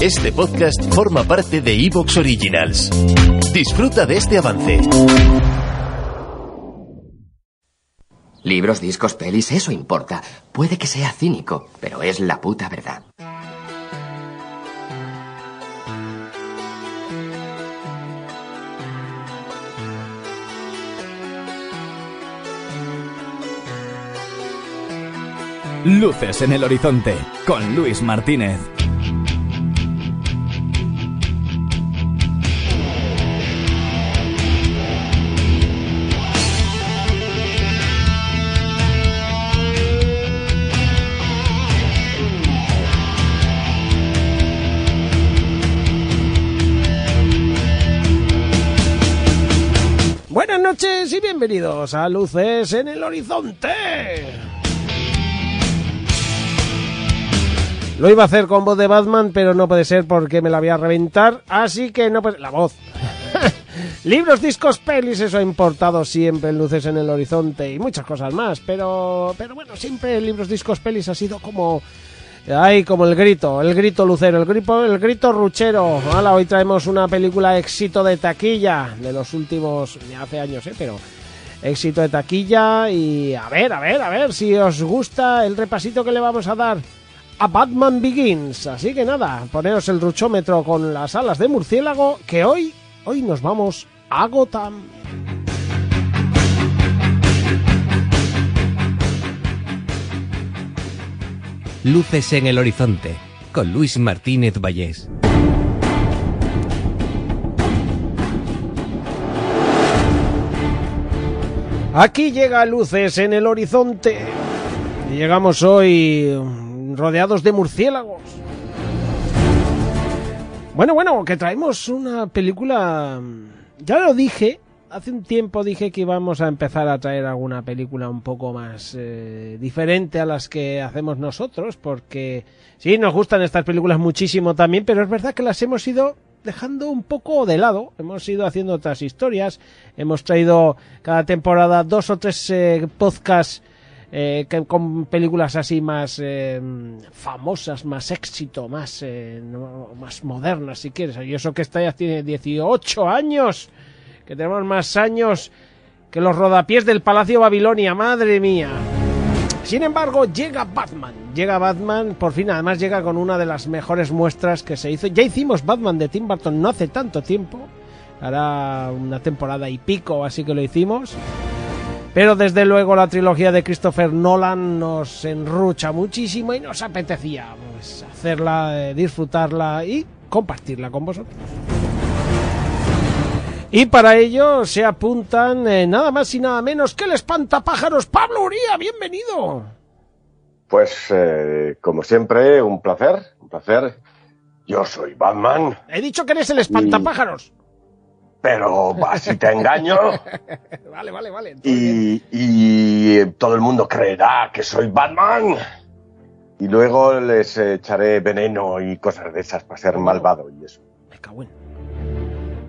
este podcast forma parte de Evox Originals. Disfruta de este avance. Libros, discos, pelis, eso importa. Puede que sea cínico, pero es la puta verdad. Luces en el horizonte con Luis Martínez. Buenas noches y bienvenidos a Luces en el Horizonte. Lo iba a hacer con voz de Batman, pero no puede ser porque me la voy a reventar, así que no puede... La voz. Libros, discos, pelis, eso ha importado siempre, luces en el horizonte y muchas cosas más, pero, pero bueno, siempre libros, discos, pelis ha sido como... Ay, como el grito, el grito lucero, el grito, el grito ruchero. Hola, hoy traemos una película éxito de taquilla de los últimos, hace años, ¿eh? Pero éxito de taquilla y a ver, a ver, a ver si os gusta el repasito que le vamos a dar a Batman Begins. Así que nada, poneos el ruchómetro con las alas de murciélago que hoy, hoy nos vamos a Gotham. Luces en el horizonte con Luis Martínez Vallés. Aquí llega Luces en el horizonte. Y llegamos hoy rodeados de murciélagos. Bueno, bueno, que traemos una película... Ya lo dije, hace un tiempo dije que íbamos a empezar a traer alguna película un poco más eh, diferente a las que hacemos nosotros, porque sí, nos gustan estas películas muchísimo también, pero es verdad que las hemos ido dejando un poco de lado. Hemos ido haciendo otras historias, hemos traído cada temporada dos o tres eh, podcasts eh, con películas así más eh, famosas, más éxito, más, eh, más modernas, si quieres. Y eso que esta ya tiene 18 años, que tenemos más años que los rodapiés del Palacio Babilonia, madre mía. Sin embargo, llega Batman. Llega Batman, por fin, además llega con una de las mejores muestras que se hizo. Ya hicimos Batman de Tim Burton no hace tanto tiempo. Hará una temporada y pico, así que lo hicimos. Pero desde luego la trilogía de Christopher Nolan nos enrucha muchísimo y nos apetecía pues, hacerla, eh, disfrutarla y compartirla con vosotros. Y para ello se apuntan eh, nada más y nada menos que el espantapájaros Pablo Uría, bienvenido. Pues eh, como siempre, un placer, un placer. Yo soy Batman. He dicho que eres el espantapájaros. Pero si te engaño. vale, vale, vale. Y, y, todo el mundo creerá que soy Batman. Y luego les echaré veneno y cosas de esas para ser malvado y eso. Me cago en.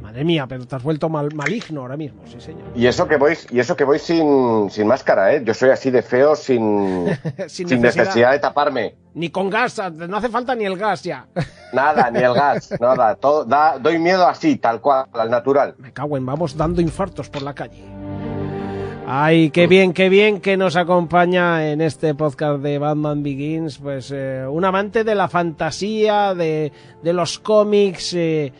Madre mía, pero te has vuelto mal, maligno ahora mismo, sí señor. Y eso que voy, y eso que voy sin, sin máscara, ¿eh? Yo soy así de feo sin, sin, necesidad. de taparme. Ni con gas, no hace falta ni el gas ya. Nada, ni el gas, nada. Todo, da, doy miedo así, tal cual, al natural. Me cago en, vamos dando infartos por la calle. Ay, qué bien, qué bien que nos acompaña en este podcast de Batman Begins, pues eh, un amante de la fantasía, de, de los cómics, eh,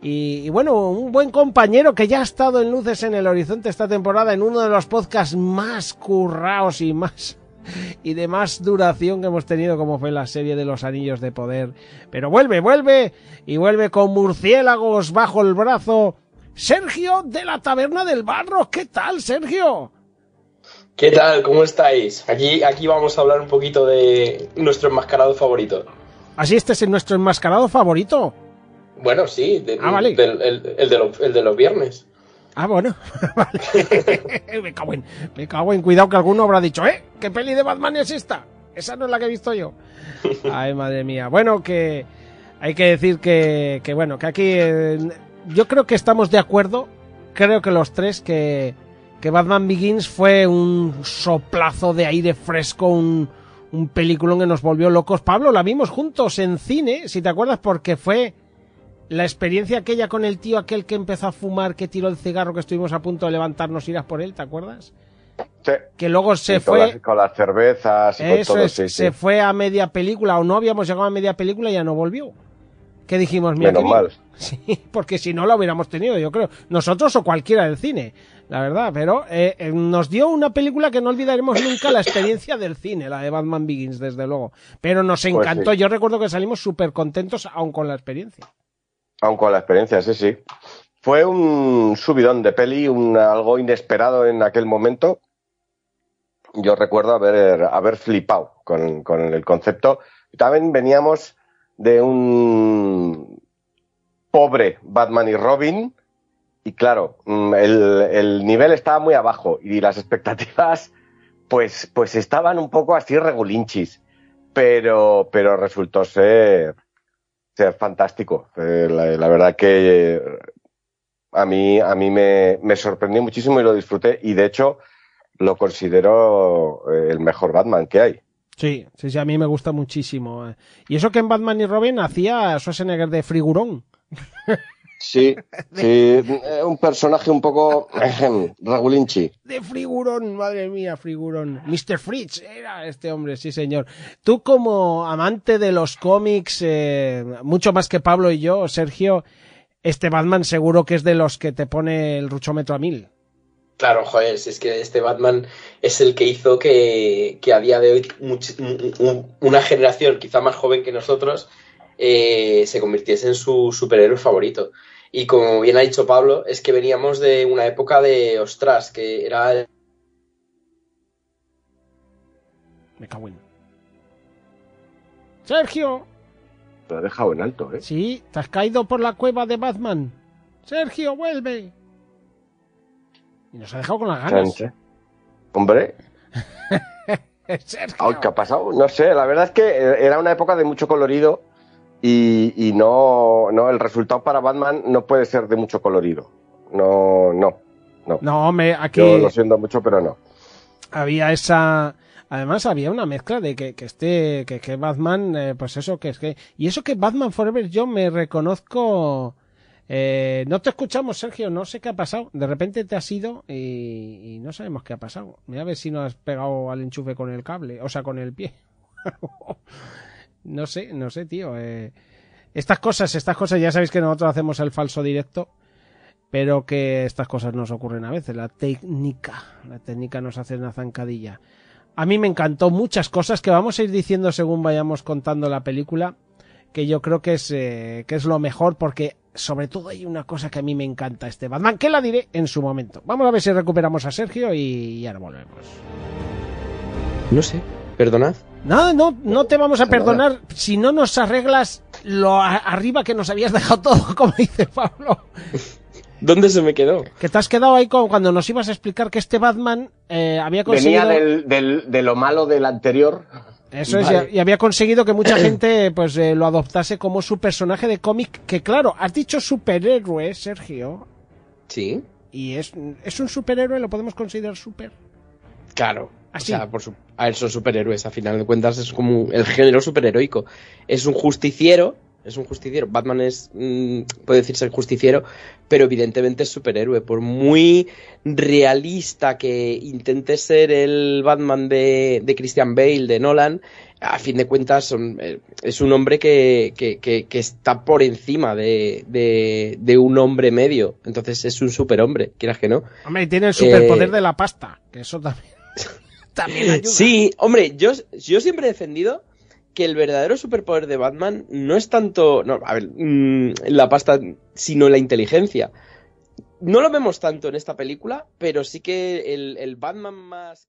y, bueno, un buen compañero que ya ha estado en Luces en el Horizonte esta temporada en uno de los podcasts más curraos y más y de más duración que hemos tenido como fue la serie de los Anillos de Poder. Pero vuelve, vuelve y vuelve con murciélagos bajo el brazo. Sergio de la Taberna del Barro, ¿qué tal, Sergio? ¿Qué tal? ¿Cómo estáis? Aquí, aquí vamos a hablar un poquito de nuestro enmascarado favorito. ¿Así este es nuestro enmascarado favorito? Bueno, sí, de- Ah, vale. del- el, el de los, el de los viernes. Ah, bueno. Vale. me cago en, me cago en, cuidado que alguno habrá dicho, ¿eh? ¿Qué peli de Batman es esta? Esa no es la que he visto yo. Ay, madre mía. Bueno, que hay que decir que, que bueno, que aquí eh, yo creo que estamos de acuerdo, creo que los tres, que, que Batman Begins fue un soplazo de aire fresco, un, un peliculón que nos volvió locos. Pablo, la vimos juntos en cine, si te acuerdas, porque fue la experiencia aquella con el tío aquel que empezó a fumar, que tiró el cigarro, que estuvimos a punto de levantarnos y iras por él, ¿te acuerdas? Sí. Que luego se Y con fue... las- con las cervezas y con todo, es, sí, sí. se fue a media película o no habíamos llegado a media película y ya no volvió. ¿Qué dijimos? Mira, Menos mal. Sí, porque si no la hubiéramos tenido, yo creo. Nosotros o cualquiera del cine, la verdad. Pero eh, eh, nos dio una película que no olvidaremos nunca la experiencia del cine, la de Batman Begins, desde luego. Pero nos Pues encantó. Yo recuerdo que salimos súper contentos aún con la experiencia. Aún con la experiencia, sí, sí. Fue un subidón de peli, un, algo inesperado en aquel momento. Yo recuerdo haber, haber flipado con, con el concepto. También veníamos de un pobre Batman y Robin. Y claro, mm, el, el nivel estaba muy abajo y las expectativas pues, pues estaban un poco así regulinchis. Pero, pero resultó ser, ser fantástico. Eh, la, verdad que eh, a mí, a mí me, me sorprendió muchísimo y lo disfruté. Y de hecho, lo considero eh, el mejor Batman que hay. Sí, sí, sí, a mí me gusta muchísimo. Y eso que en Batman y Robin hacía Schwarzenegger de frigurón. Sí, sí, eh, un personaje un poco regulinchi. De frigurón, madre mía, frigurón. Mr. Fritz era este hombre, sí señor. Tú como amante de los cómics, eh, mucho más que Pablo y yo, Sergio, este Batman seguro que es de los que te pone el ruchómetro a mil. Claro, joder, si es que este Batman es el que hizo que, que a día de hoy much- un- un- una generación quizá más joven que nosotros eh, se convirtiese en su superhéroe favorito. Y como bien ha dicho Pablo, es que veníamos de una época de ostras, que era Me cago en. Sergio, Lo ha dejado en alto, ¿eh? sí, te has caído por la cueva de Batman. Sergio, vuelve. Y nos ha dejado con las ganas. Hombre, Sergio. ay, ¿qué ha pasado? No sé, la verdad es que era una época de mucho colorido y, y no, no, el resultado para Batman no puede ser de mucho colorido. No, no, no. No, hombre, aquí Yo lo siento mucho, pero no. había esa además había una mezcla de que, que este que, que Batman eh, pues eso que es que y eso que Batman Forever yo me reconozco eh, no te escuchamos Sergio no sé qué ha pasado de repente te has ido y, y no sabemos qué ha pasado mira a ver si no has pegado al enchufe con el cable o sea con el pie no sé no sé tío eh, estas cosas estas cosas ya sabéis que nosotros hacemos el falso directo pero que estas cosas nos ocurren a veces. La técnica, la técnica nos hace una zancadilla. A mí me encantó muchas cosas que vamos a ir diciendo según vayamos contando la película, que yo creo que es, eh, que es lo mejor porque sobre todo hay una cosa que a mí me encanta este Batman, que la diré en su momento. Vamos a ver si recuperamos a Sergio y, y ahora volvemos. No sé, perdonad. No, no, no te vamos a perdonar si no nos arreglas lo a- arriba que nos habías dejado todo, como dice Pablo. ¿Dónde se me quedó? Que te has quedado ahí con, cuando nos ibas a explicar que este Batman eh, había conseguido... Venía del, del- de lo malo del anterior. Eso es, y había conseguido que mucha gente pues eh, lo adoptase como su personaje de cómic, que claro, has dicho superhéroe, Sergio, Sí, y es, es un superhéroe, lo podemos considerar super. claro. O sea, por su... a ver, son superhéroes, a final de cuentas es como el género superheroico. Es un justiciero, es un justiciero. Batman es, mm, puede decirse justiciero, pero evidentemente es superhéroe. Por muy realista que intente ser el Batman de, de Christian Bale, de Nolan, a fin de cuentas son- eh, es un hombre que, que- que- que está por encima de, de- de un hombre medio. Entonces es un superhombre, quieras que no. Hombre, y tiene el superpoder Eh, de la pasta, que eso también, también ayuda. Sí, hombre, yo, yo siempre he defendido que el verdadero superpoder de Batman no es tanto, no, a ver, mm, la pasta, sino la inteligencia. No lo vemos tanto en esta película, pero sí que el, el Batman más...